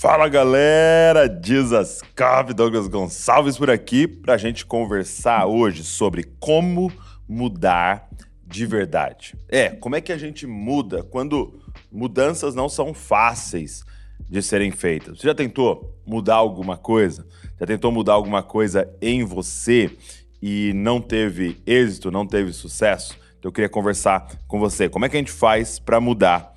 Fala galera, Dizascop, Douglas Gonçalves por aqui para a gente conversar hoje sobre como mudar de verdade. É, como é que a gente muda quando mudanças não são fáceis de serem feitas? Você já tentou mudar alguma coisa? Já tentou mudar alguma coisa em você e não teve êxito, não teve sucesso? Então eu queria conversar com você. Como é que a gente faz para mudar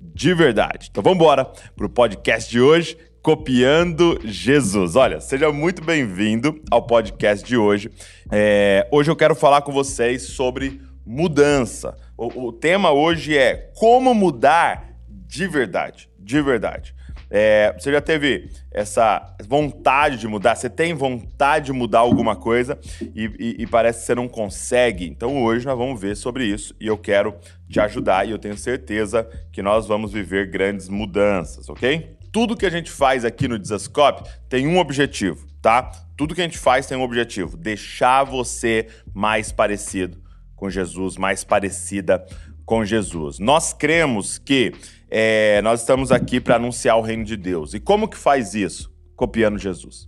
de verdade. Então vamos embora para o podcast de hoje, Copiando Jesus. Olha, seja muito bem-vindo ao podcast de hoje. É, hoje eu quero falar com vocês sobre mudança. O, o tema hoje é como mudar de verdade. De verdade. É, você já teve essa vontade de mudar? Você tem vontade de mudar alguma coisa e, e, e, parece que você não consegue? Então hoje nós vamos ver sobre isso e eu quero te ajudar e eu tenho certeza que nós vamos viver grandes mudanças, ok? Tudo que a gente faz aqui no Desascope tem um objetivo, tá? Tudo que a gente faz tem um objetivo: deixar você mais parecido com Jesus, mais parecida com Jesus. Nós cremos que é, nós estamos aqui para anunciar o reino de Deus. E como que faz isso? Copiando Jesus.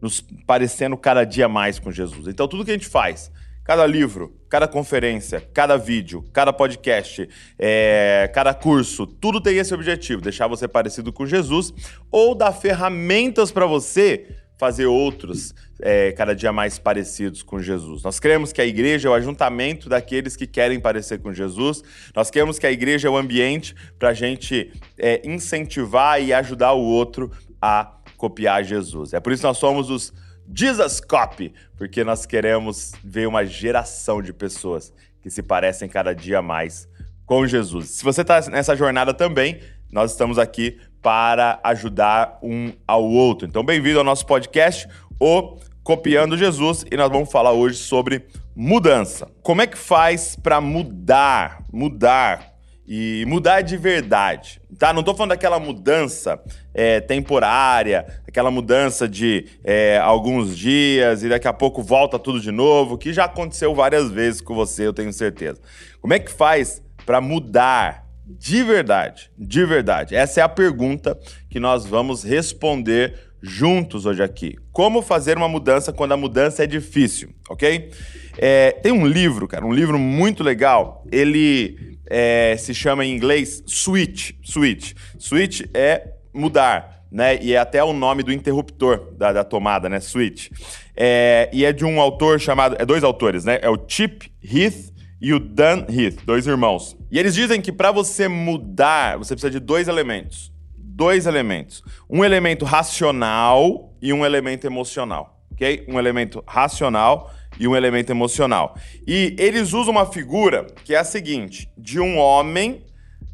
Nos parecendo cada dia mais com Jesus. Então, tudo que a gente faz, cada livro, cada conferência, cada vídeo, cada podcast, é, cada curso, tudo tem esse objetivo: deixar você parecido com Jesus ou dar ferramentas para você fazer outros é, cada dia mais parecidos com Jesus. Nós cremos que a igreja é o ajuntamento daqueles que querem parecer com Jesus. Nós queremos que a igreja é o ambiente para a gente é, incentivar e ajudar o outro a copiar Jesus. É por isso que nós somos os Jesus Copy, porque nós queremos ver uma geração de pessoas que se parecem cada dia mais com Jesus. Se você está nessa jornada também, nós estamos aqui para ajudar um ao outro. Então, bem-vindo ao nosso podcast, o Copiando Jesus, e nós vamos falar hoje sobre mudança. Como é que faz para mudar, mudar e mudar de verdade, tá? Não estou falando daquela mudança é, temporária, aquela mudança de é, alguns dias e daqui a pouco volta tudo de novo, que já aconteceu várias vezes com você, eu tenho certeza. Como é que faz para mudar de verdade, de verdade. Essa é a pergunta que nós vamos responder juntos hoje aqui. Como fazer uma mudança quando a mudança é difícil, ok? É, tem um livro, cara, um livro muito legal. Ele é, se chama em inglês Switch. Switch. Switch é mudar, né? E é até o nome do interruptor da, da tomada, né? Switch. É, e é de um autor chamado. É dois autores, né? É o Chip Heath e o Dan Heath, dois irmãos. E eles dizem que para você mudar, você precisa de dois elementos. Dois elementos. Um elemento racional e um elemento emocional. Ok? Um elemento racional e um elemento emocional. E eles usam uma figura que é a seguinte: de um homem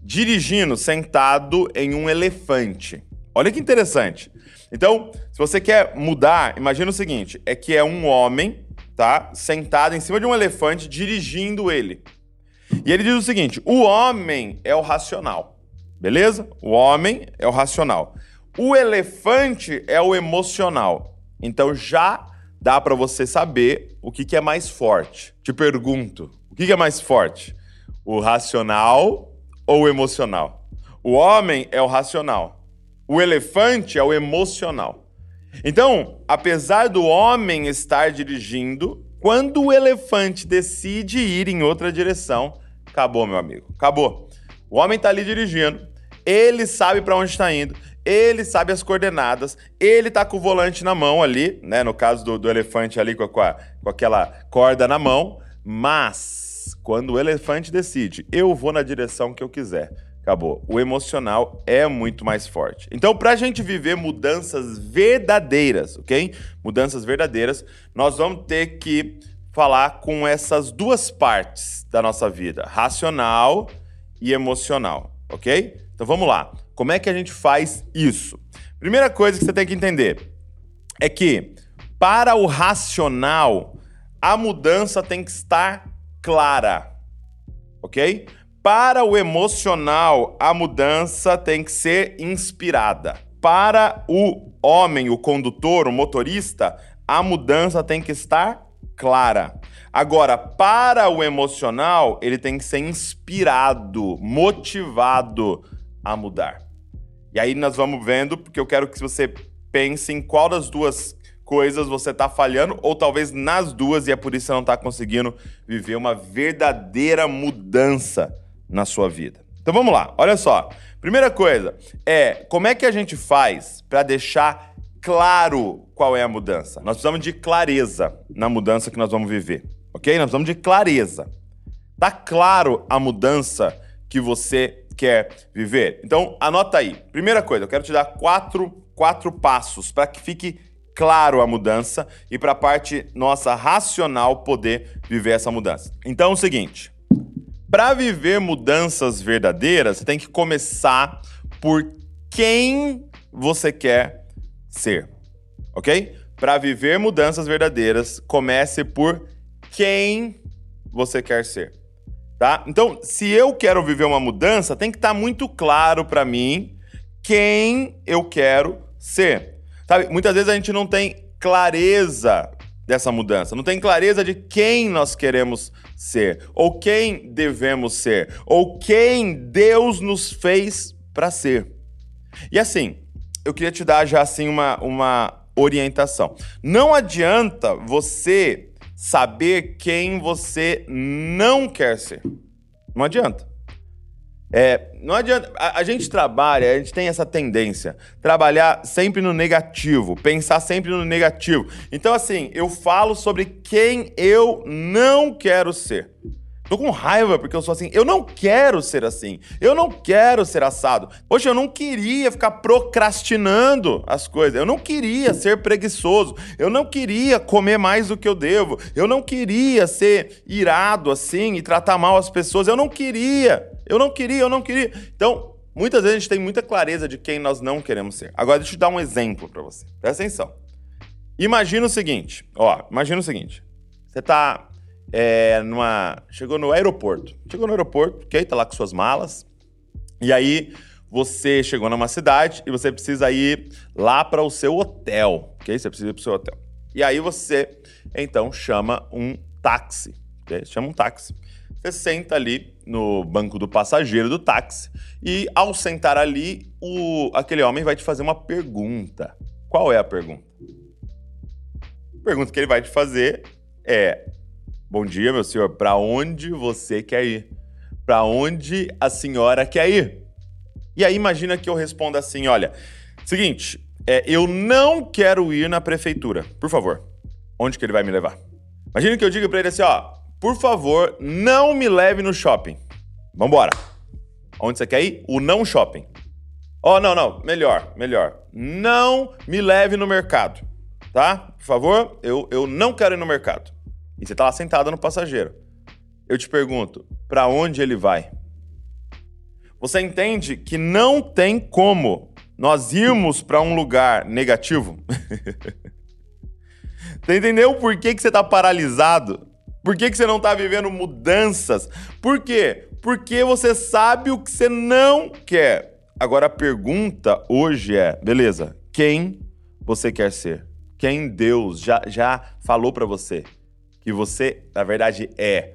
dirigindo sentado em um elefante. Olha que interessante. Então, se você quer mudar, imagina o seguinte: é que é um homem tá? Sentado em cima de um elefante, dirigindo ele. E ele diz o seguinte: o homem é o racional, beleza? O homem é o racional. O elefante é o emocional. Então já dá para você saber o que, que é mais forte. Te pergunto: o que, que é mais forte? O racional ou o emocional? O homem é o racional. O elefante é o emocional. Então, apesar do homem estar dirigindo, quando o elefante decide ir em outra direção, acabou, meu amigo. Acabou. O homem está ali dirigindo, ele sabe para onde está indo, ele sabe as coordenadas, ele tá com o volante na mão ali, né? No caso do, do elefante ali com, a, com aquela corda na mão, mas quando o elefante decide, eu vou na direção que eu quiser Acabou. O emocional é muito mais forte. Então, para a gente viver mudanças verdadeiras, ok? Mudanças verdadeiras, nós vamos ter que falar com essas duas partes da nossa vida: racional e emocional, ok? Então vamos lá. Como é que a gente faz isso? Primeira coisa que você tem que entender é que, para o racional, a mudança tem que estar clara, ok? Para o emocional, a mudança tem que ser inspirada. Para o homem, o condutor, o motorista, a mudança tem que estar clara. Agora, para o emocional, ele tem que ser inspirado, motivado a mudar. E aí nós vamos vendo, porque eu quero que você pense em qual das duas coisas você está falhando, ou talvez nas duas, e é por isso que você não está conseguindo viver uma verdadeira mudança na sua vida. Então vamos lá, olha só. Primeira coisa é como é que a gente faz para deixar claro qual é a mudança. Nós precisamos de clareza na mudança que nós vamos viver, ok? Nós precisamos de clareza. Tá claro a mudança que você quer viver? Então anota aí. Primeira coisa, eu quero te dar quatro, quatro passos para que fique claro a mudança e para a parte nossa racional poder viver essa mudança. Então é o seguinte, para viver mudanças verdadeiras, você tem que começar por quem você quer ser, ok? Para viver mudanças verdadeiras, comece por quem você quer ser, tá? Então, se eu quero viver uma mudança, tem que estar tá muito claro para mim quem eu quero ser. Sabe, muitas vezes a gente não tem clareza dessa mudança, não tem clareza de quem nós queremos ser, ou quem devemos ser, ou quem Deus nos fez para ser. E assim, eu queria te dar já assim uma, uma orientação. Não adianta você saber quem você não quer ser. Não adianta. É, não adianta. A, a, gente trabalha, a gente tem essa tendência, trabalhar sempre no negativo, pensar sempre no negativo. Então, assim, eu falo sobre quem eu não quero ser. Tô com raiva porque eu sou assim. Eu não quero ser assim. Eu não quero ser assado. Poxa, eu não queria ficar procrastinando as coisas. Eu não queria ser preguiçoso. Eu não queria comer mais do que eu devo. Eu não queria ser irado assim e tratar mal as pessoas. Eu não queria. Eu não queria, eu não queria. Então, muitas vezes a gente tem muita clareza de quem nós não queremos ser. Agora, deixa eu dar um exemplo para você. Presta atenção. Imagina o seguinte, ó, imagina o seguinte. Você tá é, numa. Chegou no aeroporto. Chegou no aeroporto, ok? Tá lá com suas malas. E aí você chegou numa cidade e você precisa ir lá para o seu hotel, ok? Você precisa ir para o seu hotel. E aí você, então, chama um táxi, ok? Chama um táxi. Você senta ali no banco do passageiro do táxi e, ao sentar ali, o, aquele homem vai te fazer uma pergunta. Qual é a pergunta? A pergunta que ele vai te fazer é: Bom dia, meu senhor. Para onde você quer ir? Para onde a senhora quer ir? E aí imagina que eu responda assim, olha, seguinte, é, eu não quero ir na prefeitura. Por favor, onde que ele vai me levar? Imagina que eu diga para ele assim, ó, por favor, não me leve no shopping. Vambora. Onde você quer ir? O não shopping. Oh, não, não, melhor, melhor. Não me leve no mercado, tá? Por favor, eu, eu não quero ir no mercado. E você está lá sentado no passageiro. Eu te pergunto, para onde ele vai? Você entende que não tem como nós irmos para um lugar negativo? você entendeu por que, que você está paralisado? Por que, que você não está vivendo mudanças? Por quê? Porque você sabe o que você não quer. Agora a pergunta hoje é: beleza, quem você quer ser? Quem Deus já, já falou para você? que você, na verdade, é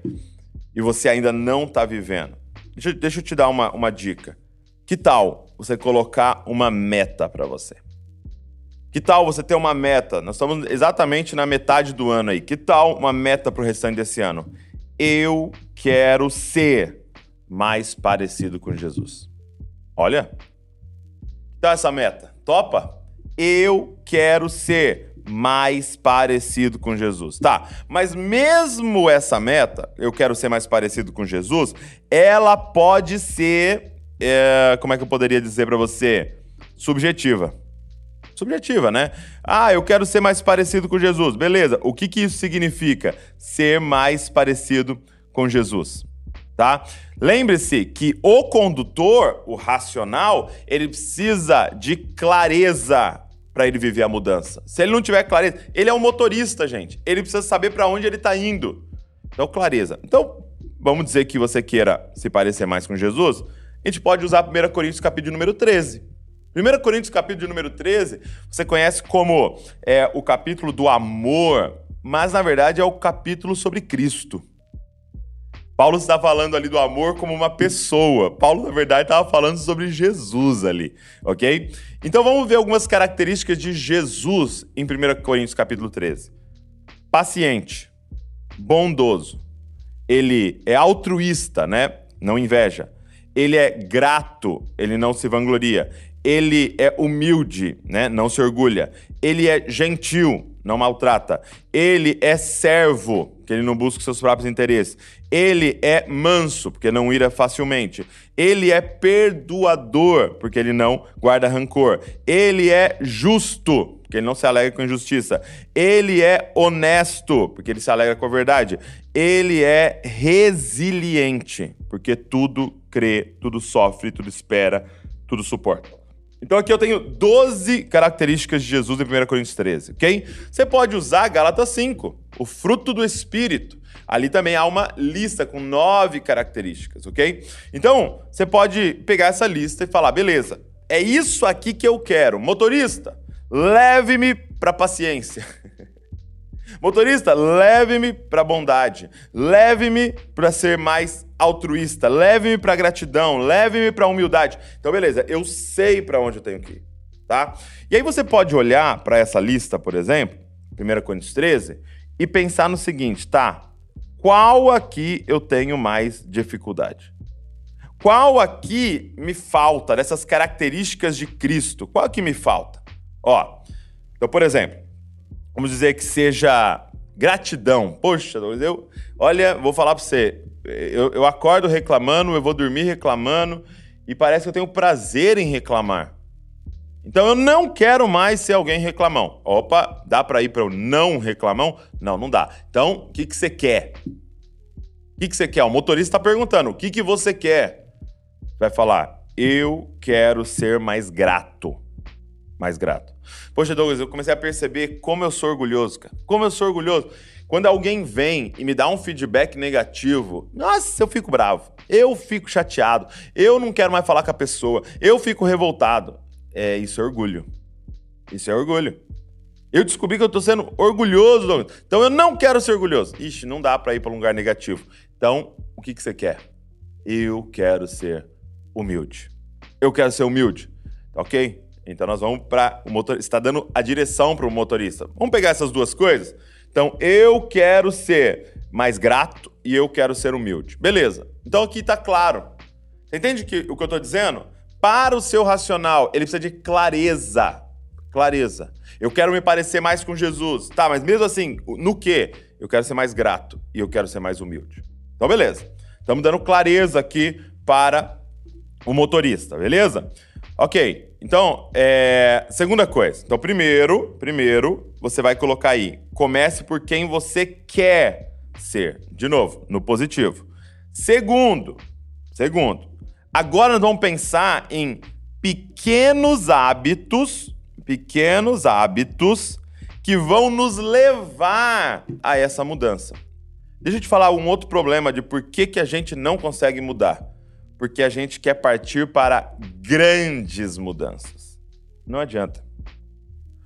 e você ainda não está vivendo. Deixa, deixa, eu te dar uma, uma dica. Que tal você colocar uma meta para você? Que tal você ter uma meta? Nós estamos exatamente na metade do ano aí. Que tal uma meta para o restante desse ano? Eu quero ser mais parecido com Jesus. Olha, que tal essa meta? Topa? Eu quero ser mais parecido com Jesus. Tá, mas mesmo essa meta, eu quero ser mais parecido com Jesus, ela pode ser, é, como é que eu poderia dizer para você? Subjetiva. Subjetiva, né? Ah, eu quero ser mais parecido com Jesus. Beleza. O que, que isso significa? Ser mais parecido com Jesus. Tá? Lembre-se que o condutor, o racional, ele precisa de clareza para ele viver a mudança. Se ele não tiver clareza, ele é um motorista, gente. Ele precisa saber para onde ele está indo. Então, clareza. Então, vamos dizer que você queira se parecer mais com Jesus, a gente pode usar 1 Coríntios capítulo número 13. 1 Coríntios capítulo número 13, você conhece como é, o capítulo do amor, mas na verdade é o capítulo sobre Cristo. Paulo está falando ali do amor como uma pessoa. Paulo, na verdade, estava falando sobre Jesus ali, ok? Então vamos ver algumas características de Jesus em 1 Coríntios capítulo 13. Paciente, bondoso, ele é altruísta, né? Não inveja. Ele é grato, ele não se vangloria. Ele é humilde, né? Não se orgulha. Ele é gentil, não maltrata. Ele é servo, que ele não busca seus próprios interesses. Ele é manso, porque não ira facilmente. Ele é perdoador, porque ele não guarda rancor. Ele é justo, porque ele não se alegra com injustiça. Ele é honesto, porque ele se alegra com a verdade. Ele é resiliente, porque tudo crê, tudo sofre, tudo espera, tudo suporta. Então aqui eu tenho 12 características de Jesus em 1 Coríntios 13, ok? Você pode usar Gálatas 5, o fruto do Espírito. Ali também há uma lista com nove características, ok? Então, você pode pegar essa lista e falar, beleza, é isso aqui que eu quero. Motorista, leve-me para paciência. Motorista, leve-me para bondade. Leve-me para ser mais altruísta. Leve-me para gratidão. Leve-me para humildade. Então, beleza, eu sei para onde eu tenho que ir, tá? E aí você pode olhar para essa lista, por exemplo, 1 Coríntios 13, e pensar no seguinte, tá? Qual aqui eu tenho mais dificuldade? Qual aqui me falta dessas características de Cristo? Qual que me falta? Ó, então, por exemplo, vamos dizer que seja gratidão. Poxa, eu, olha, vou falar para você, eu, eu acordo reclamando, eu vou dormir reclamando e parece que eu tenho prazer em reclamar. Então eu não quero mais ser alguém reclamão. Opa, dá para ir para o não reclamão? Não, não dá. Então, o que, que você quer? O que, que você quer? O motorista está perguntando: o que, que você quer? Vai falar: eu quero ser mais grato. Mais grato. Poxa, Douglas, eu comecei a perceber como eu sou orgulhoso, cara. Como eu sou orgulhoso. Quando alguém vem e me dá um feedback negativo, nossa, eu fico bravo. Eu fico chateado. Eu não quero mais falar com a pessoa. Eu fico revoltado. É, isso é orgulho. Isso é orgulho. Eu descobri que eu tô sendo orgulhoso, Douglas. Então eu não quero ser orgulhoso. Ixi, não dá para ir para um lugar negativo. Então, o que, que você quer? Eu quero ser humilde. Eu quero ser humilde. Ok? Então nós vamos para o motorista. Está dando a direção para o motorista. Vamos pegar essas duas coisas? Então, eu quero ser mais grato e eu quero ser humilde. Beleza. Então aqui está claro. Você entende que, o que eu estou dizendo? Para o seu racional, ele precisa de clareza. Clareza. Eu quero me parecer mais com Jesus. Tá, mas mesmo assim, no quê? Eu quero ser mais grato e eu quero ser mais humilde. Então, beleza. Estamos dando clareza aqui para o motorista, beleza? Ok. Então, é... segunda coisa. Então, primeiro, primeiro, você vai colocar aí. Comece por quem você quer ser. De novo, no positivo. Segundo, segundo. Agora nós vamos pensar em pequenos hábitos, pequenos hábitos que vão nos levar a essa mudança. Deixa eu te falar um outro problema de por que, que a gente não consegue mudar. Porque a gente quer partir para grandes mudanças. Não adianta.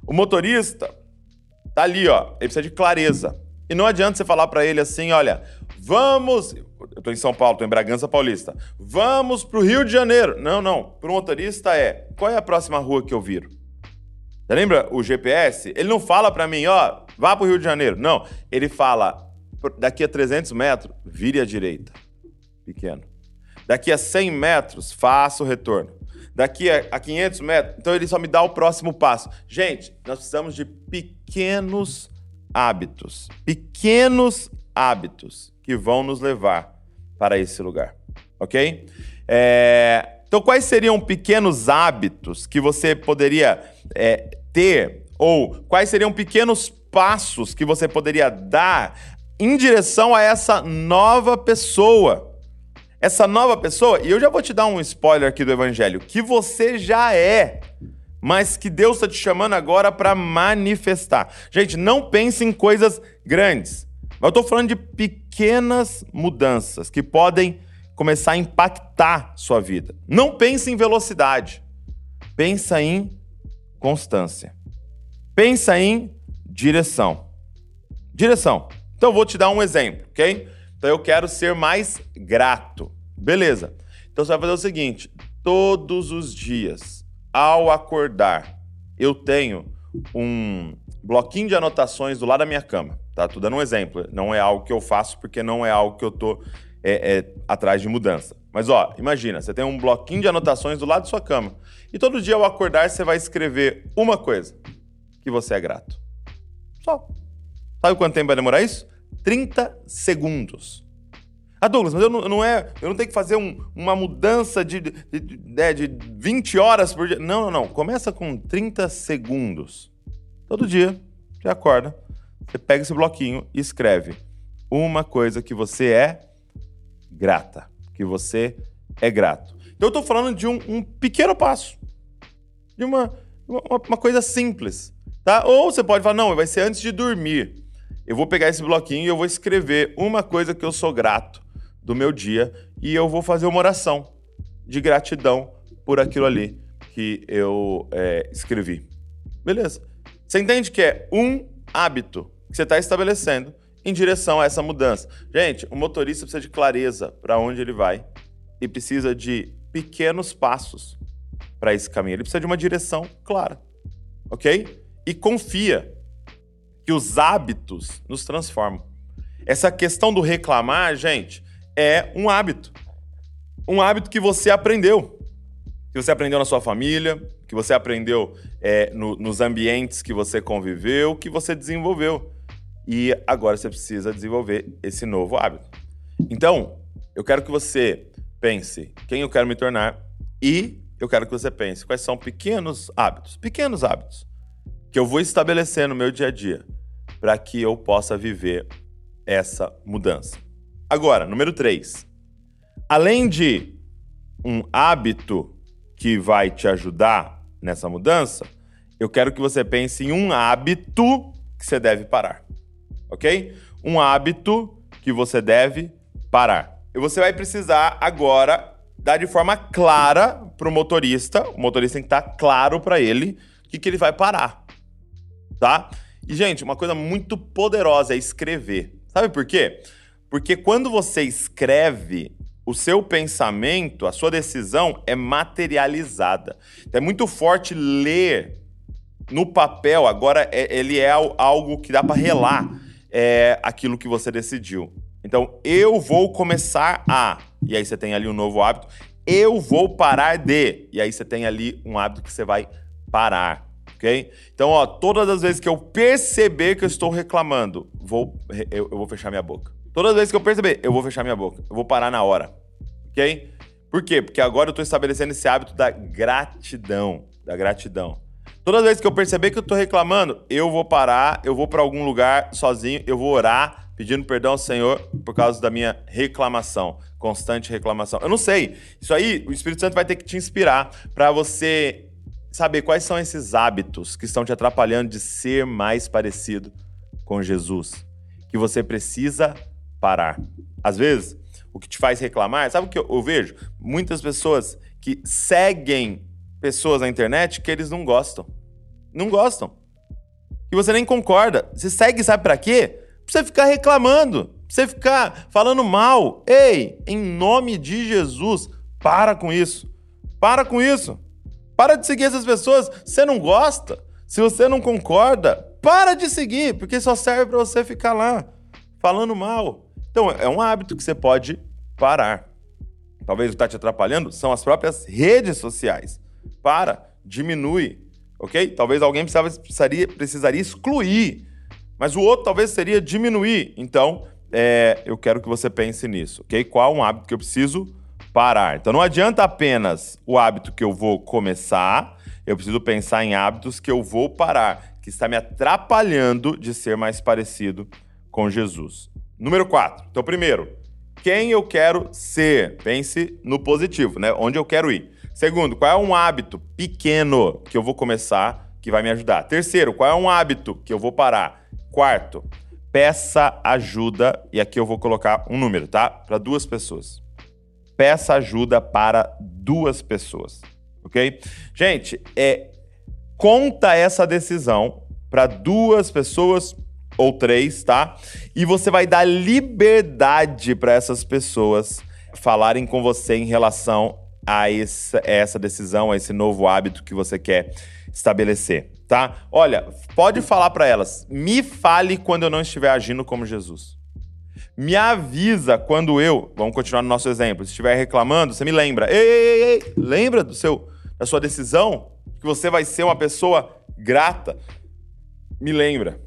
O motorista tá ali, ó, ele precisa de clareza. E não adianta você falar para ele assim, olha, vamos, eu tô em São Paulo, tô em Bragança Paulista. Vamos pro Rio de Janeiro. Não, não. Pro motorista é, qual é a próxima rua que eu viro? Você lembra o GPS? Ele não fala para mim, ó, vá pro Rio de Janeiro. Não, ele fala, daqui a 300 metros, vire à direita. Pequeno. Daqui a 100 metros, faça o retorno. Daqui a 500 metros, então ele só me dá o próximo passo. Gente, nós precisamos de pequenos hábitos. Pequenos hábitos que vão nos levar para esse lugar. Ok? É... Então, quais seriam pequenos hábitos que você poderia é, ter? Ou quais seriam pequenos passos que você poderia dar em direção a essa nova pessoa. Essa nova pessoa, e eu já vou te dar um spoiler aqui do evangelho, que você já é, mas que Deus está te chamando agora para manifestar. Gente, não pense em coisas grandes. Eu estou falando de pequenas mudanças que podem começar a impactar sua vida. Não pense em velocidade. Pensa em constância. Pensa em direção. Direção. Então, eu vou te dar um exemplo, ok? Então eu quero ser mais grato. Beleza. Então você vai fazer o seguinte: todos os dias, ao acordar, eu tenho um bloquinho de anotações do lado da minha cama. Tá? Tô dando um exemplo. Não é algo que eu faço porque não é algo que eu tô é, é, atrás de mudança. Mas ó, imagina, você tem um bloquinho de anotações do lado da sua cama. E todo dia ao acordar você vai escrever uma coisa que você é grato. Só. Sabe quanto tempo vai demorar isso? 30 segundos. Ah, Douglas, mas eu não, não é, eu não tenho que fazer um, uma mudança de, de, de, né, de 20 horas por dia. Não, não, não. Começa com 30 segundos. Todo dia, você acorda, você pega esse bloquinho e escreve uma coisa que você é grata, que você é grato. Então eu estou falando de um, um, pequeno passo, de uma, uma, uma coisa simples, tá? Ou você pode falar, não, vai ser antes de dormir. Eu vou pegar esse bloquinho e eu vou escrever uma coisa que eu sou grato do meu dia e eu vou fazer uma oração de gratidão por aquilo ali que eu é, escrevi. Beleza? Você entende que é um hábito que você está estabelecendo em direção a essa mudança. Gente, o motorista precisa de clareza para onde ele vai e precisa de pequenos passos para esse caminho. Ele precisa de uma direção clara, ok? E confia que os hábitos nos transformam. Essa questão do reclamar, gente, é um hábito. Um hábito que você aprendeu. Que você aprendeu na sua família, que você aprendeu é, no, nos ambientes que você conviveu, que você desenvolveu. E agora você precisa desenvolver esse novo hábito. Então, eu quero que você pense quem eu quero me tornar e eu quero que você pense quais são pequenos hábitos, pequenos hábitos que eu vou estabelecer no meu dia a dia para que eu possa viver essa mudança. Agora, número 3. Além de um hábito que vai te ajudar nessa mudança, eu quero que você pense em um hábito que você deve parar ok? Um hábito que você deve parar. E você vai precisar agora dar de forma clara para o motorista, o motorista tem que estar tá claro para ele o que, que ele vai parar, tá? E, gente, uma coisa muito poderosa é escrever. Sabe por quê? Porque quando você escreve, o seu pensamento, a sua decisão é materializada. Então, é muito forte ler no papel, agora é, ele é algo que dá para relar é, aquilo que você decidiu. Então, eu vou começar a. E aí você tem ali um novo hábito. Eu vou parar de. E aí você tem ali um hábito que você vai parar. Ok? Então, ó, todas as vezes que eu perceber que eu estou reclamando, vou, eu, eu vou fechar minha boca. Todas as vezes que eu perceber, eu vou fechar minha boca. Eu vou parar na hora. Ok? Por quê? Porque agora eu estou estabelecendo esse hábito da gratidão. Da gratidão. Toda vez que eu perceber que eu tô reclamando, eu vou parar, eu vou para algum lugar sozinho, eu vou orar, pedindo perdão ao Senhor por causa da minha reclamação, constante reclamação. Eu não sei. Isso aí, o Espírito Santo vai ter que te inspirar para você saber quais são esses hábitos que estão te atrapalhando de ser mais parecido com Jesus, que você precisa parar. Às vezes, o que te faz reclamar, sabe o que eu vejo? Muitas pessoas que seguem pessoas na internet que eles não gostam. Não gostam. E você nem concorda. Você segue, sabe para quê? Pra você ficar reclamando, pra você ficar falando mal. Ei, em nome de Jesus, para com isso. Para com isso. Para de seguir essas pessoas. Você não gosta? Se você não concorda, para de seguir, porque só serve para você ficar lá falando mal. Então, é um hábito que você pode parar. Talvez o que está te atrapalhando são as próprias redes sociais para, diminui, ok? Talvez alguém precisaria, precisaria excluir, mas o outro talvez seria diminuir. Então, é, eu quero que você pense nisso, ok? Qual um hábito que eu preciso parar? Então, não adianta apenas o hábito que eu vou começar, eu preciso pensar em hábitos que eu vou parar, que está me atrapalhando de ser mais parecido com Jesus. Número 4. Então, primeiro, quem eu quero ser? Pense no positivo, né? Onde eu quero ir. Segundo, qual é um hábito pequeno que eu vou começar que vai me ajudar? Terceiro, qual é um hábito que eu vou parar? Quarto, peça ajuda, e aqui eu vou colocar um número, tá? Para duas pessoas. Peça ajuda para duas pessoas, ok? Gente, é conta essa decisão para duas pessoas ou três, tá? E você vai dar liberdade para essas pessoas falarem com você em relação a essa, essa decisão, a esse novo hábito que você quer estabelecer, tá? Olha, pode falar para elas, me fale quando eu não estiver agindo como Jesus. Me avisa quando eu, vamos continuar no nosso exemplo, se estiver reclamando, você me lembra. Ei, ei, ei, lembra do seu, da sua decisão? Que você vai ser uma pessoa grata. Me lembra.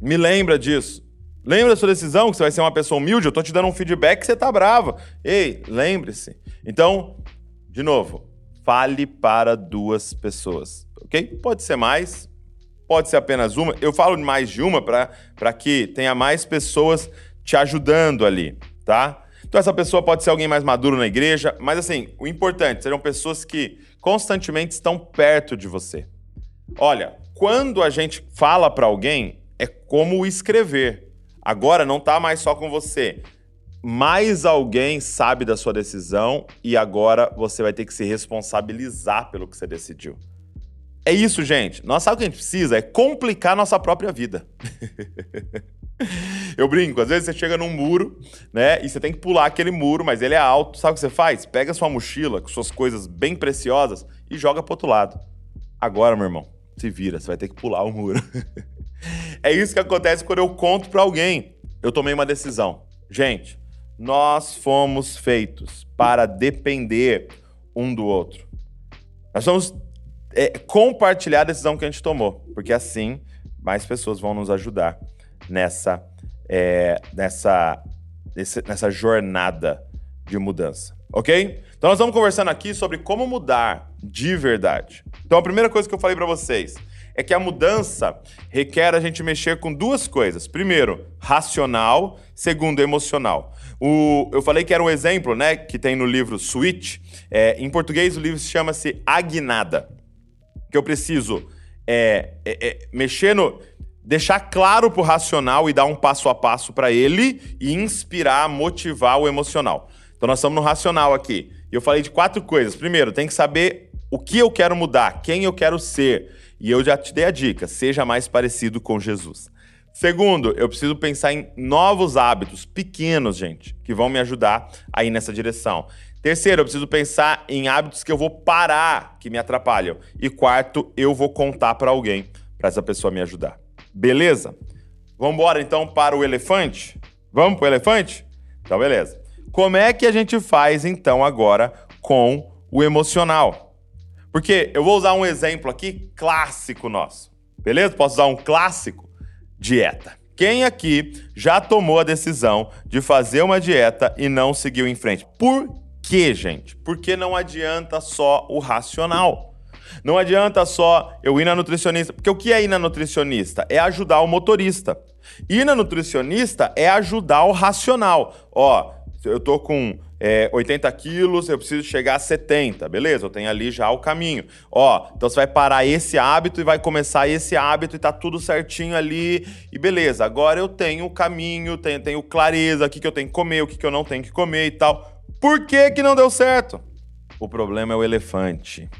Me lembra disso. Lembra da sua decisão que você vai ser uma pessoa humilde? Eu tô te dando um feedback que você tá brava. Ei, lembre-se. Então, de novo, fale para duas pessoas, ok? Pode ser mais, pode ser apenas uma. Eu falo mais de uma para que tenha mais pessoas te ajudando ali, tá? Então essa pessoa pode ser alguém mais maduro na igreja, mas assim, o importante serão pessoas que constantemente estão perto de você. Olha, quando a gente fala para alguém, é como escrever. Agora não tá mais só com você. Mais alguém sabe da sua decisão e agora você vai ter que se responsabilizar pelo que você decidiu. É isso, gente. Nós sabe o que a gente precisa? É complicar nossa própria vida. Eu brinco, às vezes você chega num muro, né? E você tem que pular aquele muro, mas ele é alto. Sabe o que você faz? Pega sua mochila com suas coisas bem preciosas e joga pro outro lado. Agora, meu irmão, se vira, você vai ter que pular o muro. é isso que acontece quando eu conto para alguém. Eu tomei uma decisão. Gente, nós fomos feitos para depender um do outro. Nós vamos é, compartilhar a decisão que a gente tomou, porque assim mais pessoas vão nos ajudar nessa, é, nessa, nessa jornada de mudança, ok? Então nós vamos conversando aqui sobre como mudar de verdade. Então a primeira coisa que eu falei para vocês é que a mudança requer a gente mexer com duas coisas. Primeiro, racional. Segundo, emocional. O, eu falei que era um exemplo, né, que tem no livro Switch. É, em português o livro chama-se Agnada. Que eu preciso é, é, é mexer no deixar claro pro racional e dar um passo a passo para ele e inspirar, motivar o emocional. Então nós estamos no racional aqui. E eu falei de quatro coisas. Primeiro, tem que saber o que eu quero mudar, quem eu quero ser. E eu já te dei a dica, seja mais parecido com Jesus. Segundo, eu preciso pensar em novos hábitos pequenos, gente, que vão me ajudar a ir nessa direção. Terceiro, eu preciso pensar em hábitos que eu vou parar, que me atrapalham. E quarto, eu vou contar para alguém, para essa pessoa me ajudar. Beleza? Vamos embora então para o elefante? Vamos para o elefante? Então, beleza. Como é que a gente faz então agora com o emocional? Porque eu vou usar um exemplo aqui clássico nosso. Beleza? Posso usar um clássico? Dieta. Quem aqui já tomou a decisão de fazer uma dieta e não seguiu em frente? Por quê, gente? Porque não adianta só o racional. Não adianta só eu ir na nutricionista, porque o que é ir na nutricionista? É ajudar o motorista. Ir na nutricionista é ajudar o racional. Ó, eu tô com é, 80 quilos, eu preciso chegar a 70, beleza? Eu tenho ali já o caminho. Ó, então você vai parar esse hábito e vai começar esse hábito e tá tudo certinho ali e beleza. Agora eu tenho o caminho, tenho, tenho clareza, o que, que eu tenho que comer, o que, que eu não tenho que comer e tal. Por que que não deu certo? O problema é o elefante.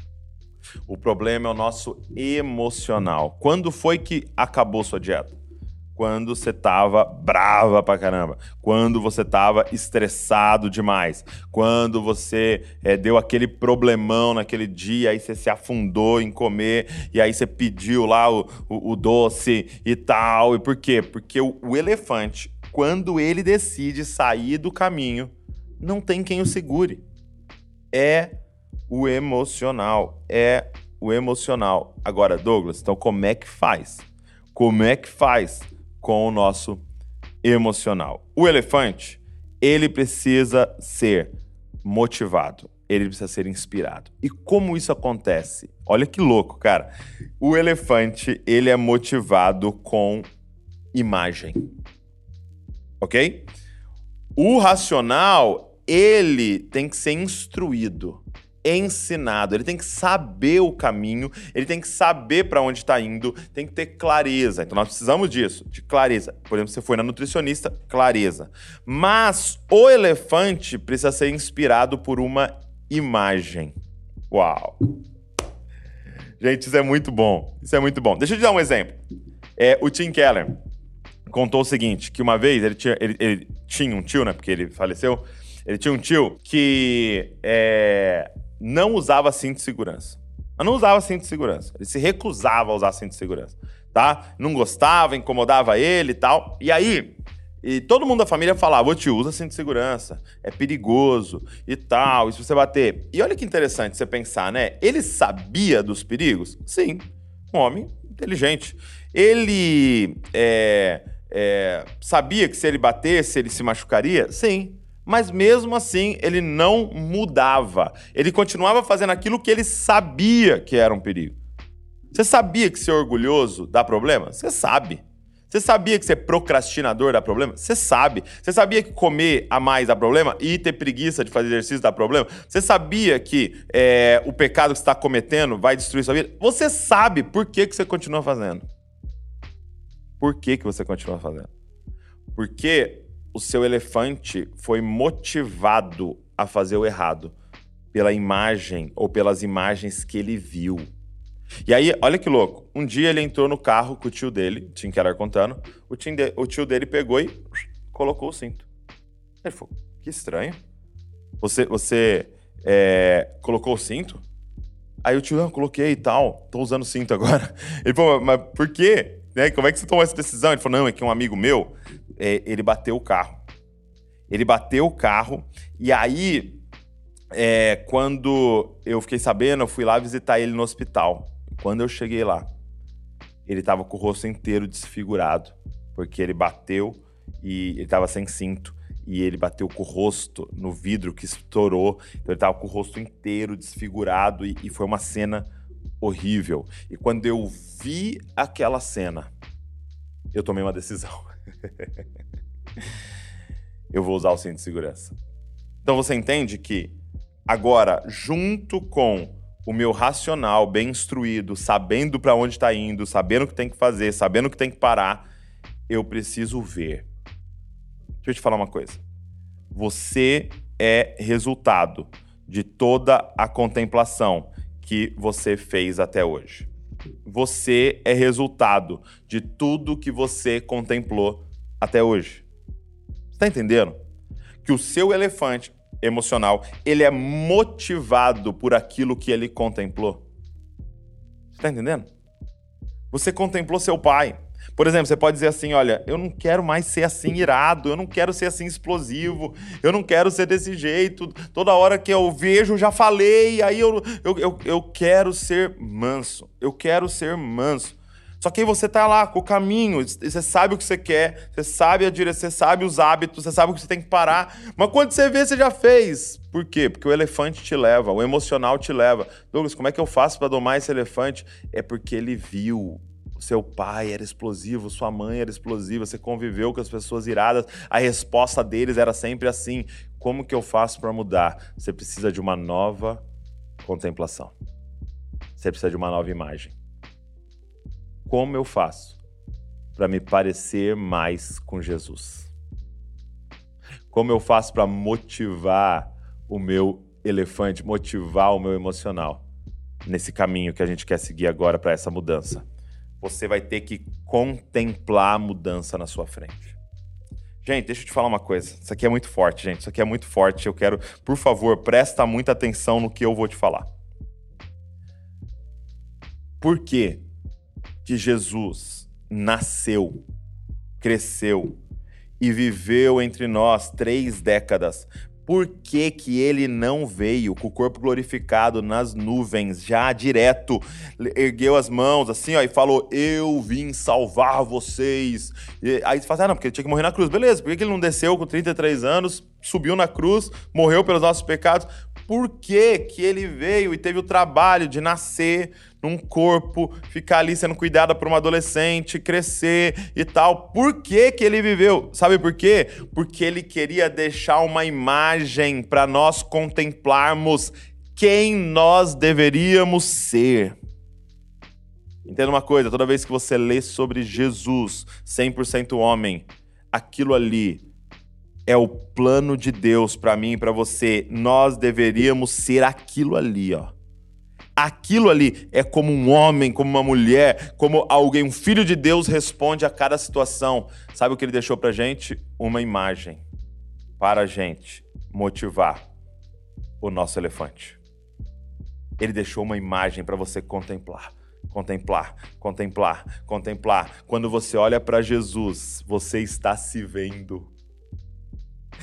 O problema é o nosso emocional. Quando foi que acabou sua dieta? Quando você tava brava pra caramba. Quando você tava estressado demais. Quando você é, deu aquele problemão naquele dia, aí você se afundou em comer, e aí você pediu lá o, o, o doce e tal. E por quê? Porque o, o elefante, quando ele decide sair do caminho, não tem quem o segure. É o emocional. É o emocional. Agora, Douglas, então como é que faz? Como é que faz com o nosso emocional? O elefante, ele precisa ser motivado, ele precisa ser inspirado. E como isso acontece? Olha que louco, cara. O elefante, ele é motivado com imagem. OK? O racional, ele tem que ser instruído ensinado, ele tem que saber o caminho, ele tem que saber para onde está indo, tem que ter clareza. Então nós precisamos disso, de clareza. Por exemplo, você foi na nutricionista, clareza. Mas o elefante precisa ser inspirado por uma imagem. Uau! Gente, isso é muito bom. Isso é muito bom. Deixa eu te dar um exemplo. É o Tim Keller. contou o seguinte: que uma vez ele tinha, ele, ele tinha um tio, né? Porque ele faleceu. Ele tinha um tio que é, não usava cinto de segurança. Mas não usava cinto de segurança. Ele se recusava a usar cinto de segurança, tá? Não gostava, incomodava ele e tal. E aí, e todo mundo da família falava, ô tio, usa cinto de segurança, é perigoso e tal, e se você bater... E olha que interessante você pensar, né? Ele sabia dos perigos? Sim, um homem inteligente. Ele é, é, sabia que se ele batesse, ele se machucaria? Sim. Mas mesmo assim, ele não mudava. Ele continuava fazendo aquilo que ele sabia que era um perigo. Você sabia que ser orgulhoso dá problema? Você sabe. Você sabia que ser procrastinador dá problema? Você sabe. Você sabia que comer a mais dá problema e ter preguiça de fazer exercício dá problema? Você sabia que é, o pecado que você está cometendo vai destruir sua vida? Você sabe por que, que você continua fazendo. Por que, que você continua fazendo? Porque o seu elefante foi motivado a fazer o errado pela imagem ou pelas imagens que ele viu. E aí, olha que louco. Um dia ele entrou no carro com o tio dele, Tim Keller contando. O tio, de, o tio dele pegou e colocou o cinto. Ele falou: Que estranho. Você, você é, colocou o cinto? Aí o tio, não, coloquei e tal. Tô usando o cinto agora. Ele falou: Mas por quê? Né? Como é que você tomou essa decisão? Ele falou: Não, é que um amigo meu, é, ele bateu o carro. Ele bateu o carro e aí, é, quando eu fiquei sabendo, eu fui lá visitar ele no hospital. Quando eu cheguei lá, ele tava com o rosto inteiro desfigurado, porque ele bateu e ele tava sem cinto e ele bateu com o rosto no vidro que estourou. Então ele tava com o rosto inteiro desfigurado e, e foi uma cena horrível. E quando eu vi aquela cena, eu tomei uma decisão. eu vou usar o cinto de segurança. Então você entende que agora, junto com o meu racional bem instruído, sabendo para onde está indo, sabendo o que tem que fazer, sabendo o que tem que parar, eu preciso ver. Deixa eu te falar uma coisa. Você é resultado de toda a contemplação que você fez até hoje. Você é resultado de tudo que você contemplou até hoje. Está entendendo? Que o seu elefante emocional, ele é motivado por aquilo que ele contemplou. Está entendendo? Você contemplou seu pai. Por exemplo, você pode dizer assim: olha, eu não quero mais ser assim irado, eu não quero ser assim explosivo, eu não quero ser desse jeito. Toda hora que eu vejo, já falei, aí eu, eu, eu, eu quero ser manso, eu quero ser manso. Só que aí você tá lá com o caminho, você sabe o que você quer, você sabe a direção, você sabe os hábitos, você sabe o que você tem que parar. Mas quando você vê, você já fez. Por quê? Porque o elefante te leva, o emocional te leva. Douglas, como é que eu faço para domar esse elefante? É porque ele viu. Seu pai era explosivo, sua mãe era explosiva, você conviveu com as pessoas iradas, a resposta deles era sempre assim: como que eu faço para mudar? Você precisa de uma nova contemplação. Você precisa de uma nova imagem como eu faço para me parecer mais com Jesus? Como eu faço para motivar o meu elefante, motivar o meu emocional nesse caminho que a gente quer seguir agora para essa mudança? Você vai ter que contemplar a mudança na sua frente. Gente, deixa eu te falar uma coisa. Isso aqui é muito forte, gente. Isso aqui é muito forte. Eu quero, por favor, presta muita atenção no que eu vou te falar. Por quê? que Jesus nasceu, cresceu e viveu entre nós três décadas, por que, que ele não veio com o corpo glorificado nas nuvens, já direto, ergueu as mãos assim, ó, e falou: Eu vim salvar vocês. E aí você fala, ah, não, porque ele tinha que morrer na cruz. Beleza, por que, que ele não desceu com 33 anos, subiu na cruz, morreu pelos nossos pecados? Por que, que ele veio e teve o trabalho de nascer, num corpo, ficar ali sendo cuidada por uma adolescente, crescer e tal. Por que, que ele viveu? Sabe por quê? Porque ele queria deixar uma imagem para nós contemplarmos quem nós deveríamos ser. Entenda uma coisa, toda vez que você lê sobre Jesus, 100% homem, aquilo ali é o plano de Deus para mim e para você. Nós deveríamos ser aquilo ali, ó Aquilo ali é como um homem, como uma mulher, como alguém, um filho de Deus responde a cada situação. Sabe o que ele deixou pra gente? Uma imagem para a gente motivar o nosso elefante. Ele deixou uma imagem para você contemplar. Contemplar, contemplar, contemplar. Quando você olha para Jesus, você está se vendo.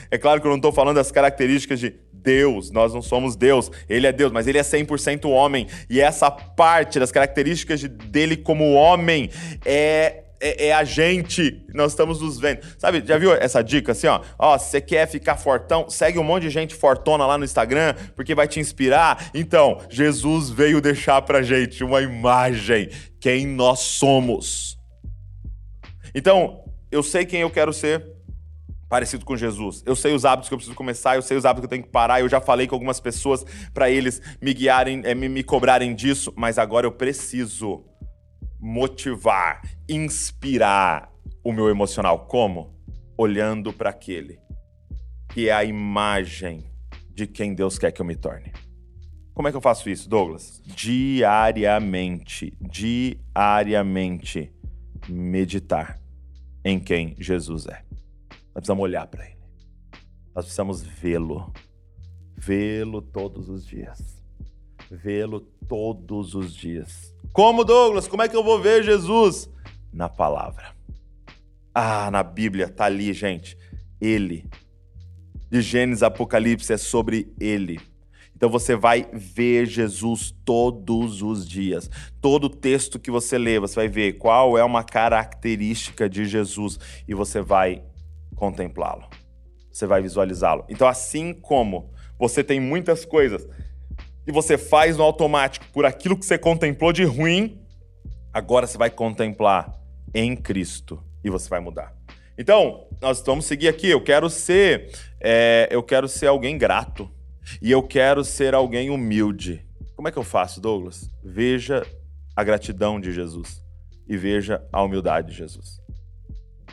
É claro que eu não estou falando das características de Deus, nós não somos Deus, ele é Deus, mas ele é 100% homem. E essa parte das características de, dele como homem é é, é, a gente, nós estamos nos vendo. Sabe, já viu essa dica assim, ó? Ó, você quer ficar fortão? Segue um monte de gente fortona lá no Instagram, porque vai te inspirar. Então, Jesus veio deixar pra gente uma imagem, quem nós somos. Então, eu sei quem eu quero ser, parecido com Jesus. Eu sei os hábitos que eu preciso começar, eu sei os hábitos que eu tenho que parar. Eu já falei com algumas pessoas para eles me guiarem, é, me, me cobrarem disso, mas agora eu preciso motivar, inspirar o meu emocional. Como? Olhando para aquele que é a imagem de quem Deus quer que eu me torne. Como é que eu faço isso, Douglas? Diariamente, diariamente meditar em quem Jesus é. Nós precisamos olhar para ele. Nós precisamos vê-lo. Vê-lo todos os dias. Vê-lo todos os dias. Como, Douglas? Como é que eu vou ver Jesus? Na palavra. Ah, na Bíblia, tá ali, gente. Ele. De Gênesis Apocalipse é sobre ele. Então você vai ver Jesus todos os dias. Todo texto que você lê, você vai ver qual é uma característica de Jesus e você vai contemplá-lo. Você vai visualizá-lo. Então, assim como você tem muitas coisas que você faz no automático por aquilo que você contemplou de ruim, agora você vai contemplar em Cristo e você vai mudar. Então, nós vamos seguir aqui. Eu quero ser, é, eu quero ser alguém grato e eu quero ser alguém humilde. Como é que eu faço, Douglas? Veja a gratidão de Jesus e veja a humildade de Jesus.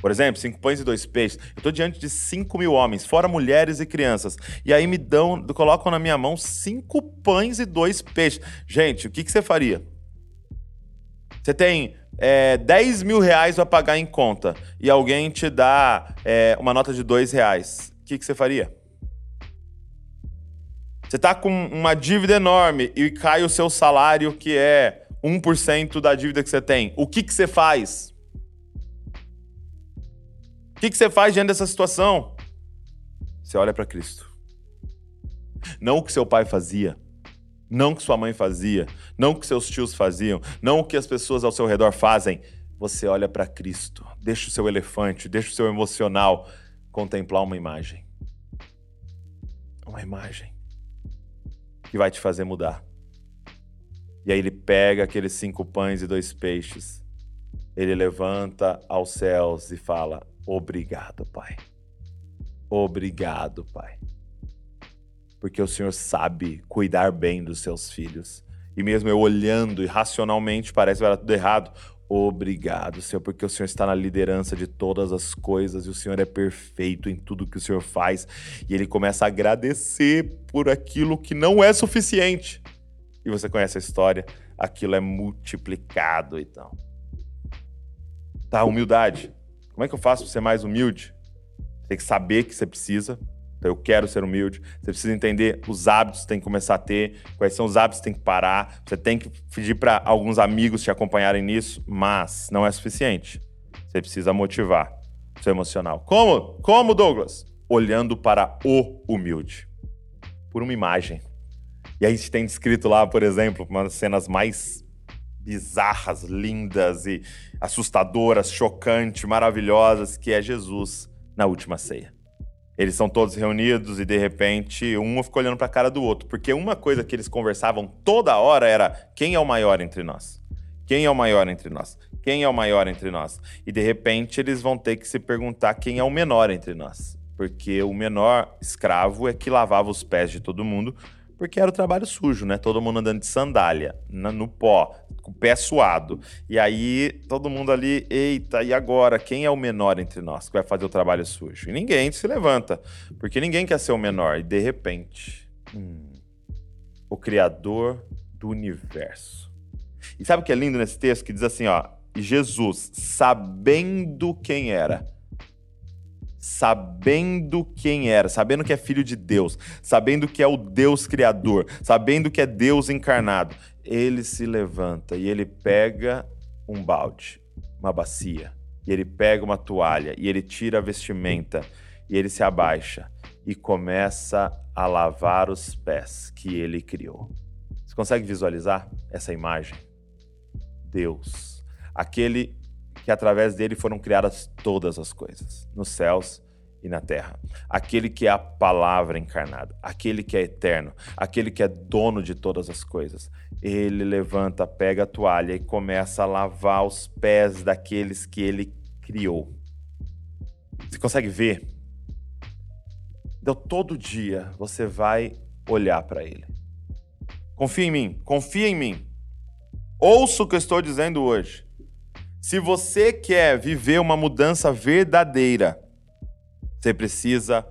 Por exemplo, cinco pães e dois peixes. Eu estou diante de cinco mil homens, fora mulheres e crianças. E aí me dão, colocam na minha mão cinco pães e dois peixes. Gente, o que, que você faria? Você tem é, 10 mil reais para pagar em conta e alguém te dá é, uma nota de dois reais. O que, que você faria? Você está com uma dívida enorme e cai o seu salário, que é 1% da dívida que você tem. O que, que você faz? Que, que você faz diante dessa situação? Você olha para Cristo. Não o que seu pai fazia, não o que sua mãe fazia, não o que seus tios faziam, não o que as pessoas ao seu redor fazem. Você olha para Cristo. Deixa o seu elefante, deixa o seu emocional contemplar uma imagem. Uma imagem que vai te fazer mudar. E aí ele pega aqueles cinco pães e dois peixes, ele levanta aos céus e fala: Obrigado, Pai. Obrigado, Pai. Porque o Senhor sabe cuidar bem dos seus filhos. E mesmo eu olhando e racionalmente parece que vai dar tudo errado. Obrigado, Senhor, porque o Senhor está na liderança de todas as coisas e o Senhor é perfeito em tudo que o Senhor faz. E ele começa a agradecer por aquilo que não é suficiente. E você conhece a história, aquilo é multiplicado então. Tá, humildade. Como é que eu faço para ser mais humilde? Tem que saber que você precisa. Então, eu quero ser humilde. Você precisa entender os hábitos que tem que começar a ter, quais são os hábitos que tem que parar. Você tem que pedir para alguns amigos te acompanharem nisso, mas não é suficiente. Você precisa motivar o seu emocional. Como? Como, Douglas? Olhando para o humilde. Por uma imagem. E a gente tem descrito lá, por exemplo, uma das cenas mais bizarras, lindas e assustadoras, chocantes, maravilhosas, que é Jesus na última ceia. Eles são todos reunidos e de repente um ficou olhando para a cara do outro, porque uma coisa que eles conversavam toda hora era quem é o maior entre nós? Quem é o maior entre nós? Quem é o maior entre nós? E de repente eles vão ter que se perguntar quem é o menor entre nós, porque o menor escravo é que lavava os pés de todo mundo, porque era o trabalho sujo, né? Todo mundo andando de sandália, no pó, com o pé suado. E aí todo mundo ali, eita, e agora? Quem é o menor entre nós que vai fazer o trabalho sujo? E ninguém se levanta, porque ninguém quer ser o menor. E de repente, hum, o Criador do universo. E sabe o que é lindo nesse texto? Que diz assim, ó, Jesus, sabendo quem era, sabendo quem era, sabendo que é filho de Deus, sabendo que é o Deus criador, sabendo que é Deus encarnado, ele se levanta e ele pega um balde, uma bacia, e ele pega uma toalha e ele tira a vestimenta e ele se abaixa e começa a lavar os pés que ele criou. Você consegue visualizar essa imagem? Deus, aquele que através dele foram criadas todas as coisas, nos céus e na terra. Aquele que é a palavra encarnada, aquele que é eterno, aquele que é dono de todas as coisas. Ele levanta, pega a toalha e começa a lavar os pés daqueles que ele criou. Você consegue ver? Então, todo dia você vai olhar para ele. Confia em mim, confia em mim. Ouça o que eu estou dizendo hoje. Se você quer viver uma mudança verdadeira, você precisa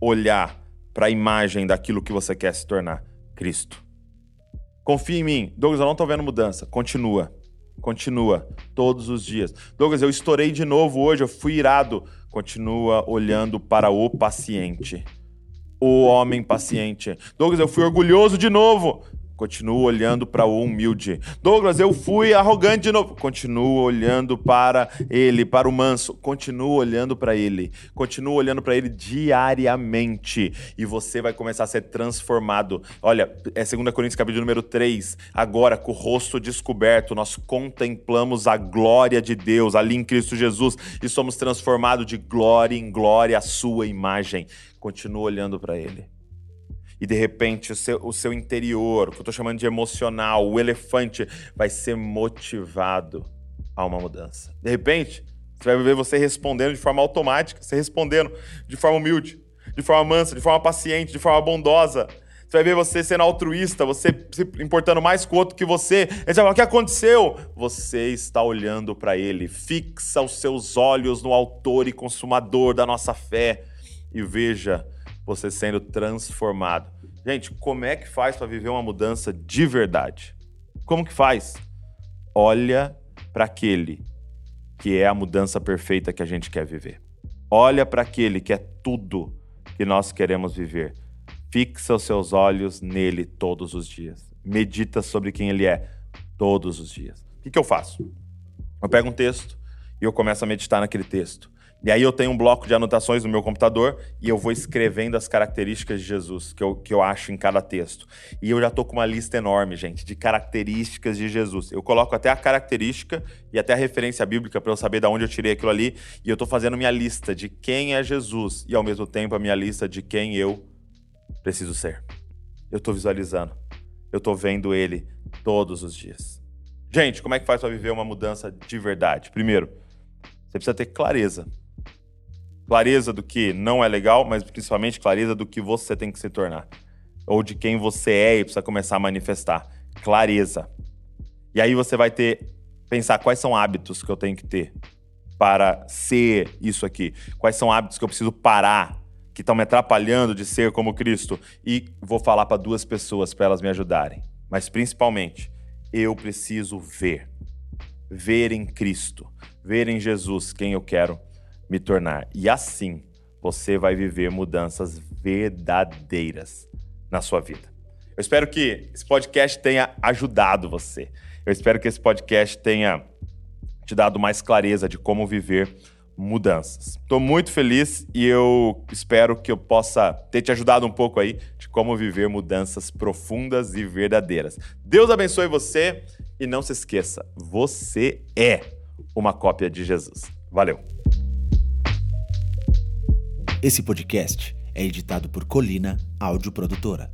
olhar para a imagem daquilo que você quer se tornar, Cristo. Confia em mim. Douglas, eu não estou vendo mudança. Continua. Continua. Todos os dias. Douglas, eu estourei de novo hoje, eu fui irado. Continua olhando para o paciente. O homem paciente. Douglas, eu fui orgulhoso de novo. Continuo olhando para o humilde. Douglas, eu fui arrogante de novo. Continuo olhando para ele, para o manso. Continuo olhando para ele. Continuo olhando para ele diariamente. E você vai começar a ser transformado. Olha, é 2 Coríntios capítulo número 3. Agora, com o rosto descoberto, nós contemplamos a glória de Deus ali em Cristo Jesus e somos transformados de glória em glória à sua imagem. Continuo olhando para ele e de repente o seu, o seu interior, o que eu estou chamando de emocional, o elefante, vai ser motivado a uma mudança. De repente, você vai ver você respondendo de forma automática, você respondendo de forma humilde, de forma mansa, de forma paciente, de forma bondosa. Você vai ver você sendo altruísta, você se importando mais com o outro que você. Ele vai falar, o que aconteceu? Você está olhando para ele. Fixa os seus olhos no autor e consumador da nossa fé e veja você sendo transformado. Gente, como é que faz para viver uma mudança de verdade? Como que faz? Olha para aquele que é a mudança perfeita que a gente quer viver. Olha para aquele que é tudo que nós queremos viver. Fixa os seus olhos nele todos os dias. Medita sobre quem ele é todos os dias. O que, que eu faço? Eu pego um texto e eu começo a meditar naquele texto. E aí eu tenho um bloco de anotações no meu computador e eu vou escrevendo as características de Jesus que eu, que eu acho em cada texto. E eu já tô com uma lista enorme, gente, de características de Jesus. Eu coloco até a característica e até a referência bíblica para eu saber de onde eu tirei aquilo ali. E eu tô fazendo minha lista de quem é Jesus e ao mesmo tempo a minha lista de quem eu preciso ser. Eu tô visualizando. Eu tô vendo ele todos os dias. Gente, como é que faz para viver uma mudança de verdade? Primeiro, você precisa ter clareza Clareza do que não é legal, mas principalmente clareza do que você tem que se tornar. Ou de quem você é e precisa começar a manifestar. Clareza. E aí você vai ter pensar quais são hábitos que eu tenho que ter para ser isso aqui. Quais são hábitos que eu preciso parar que estão me atrapalhando de ser como Cristo e vou falar para duas pessoas para elas me ajudarem. Mas principalmente, eu preciso ver. Ver em Cristo, ver em Jesus quem eu quero me tornar. E assim você vai viver mudanças verdadeiras na sua vida. Eu espero que esse podcast tenha ajudado você. Eu espero que esse podcast tenha te dado mais clareza de como viver mudanças. Estou muito feliz e eu espero que eu possa ter te ajudado um pouco aí de como viver mudanças profundas e verdadeiras. Deus abençoe você e não se esqueça, você é uma cópia de Jesus. Valeu! Esse podcast é editado por Colina Áudio Produtora.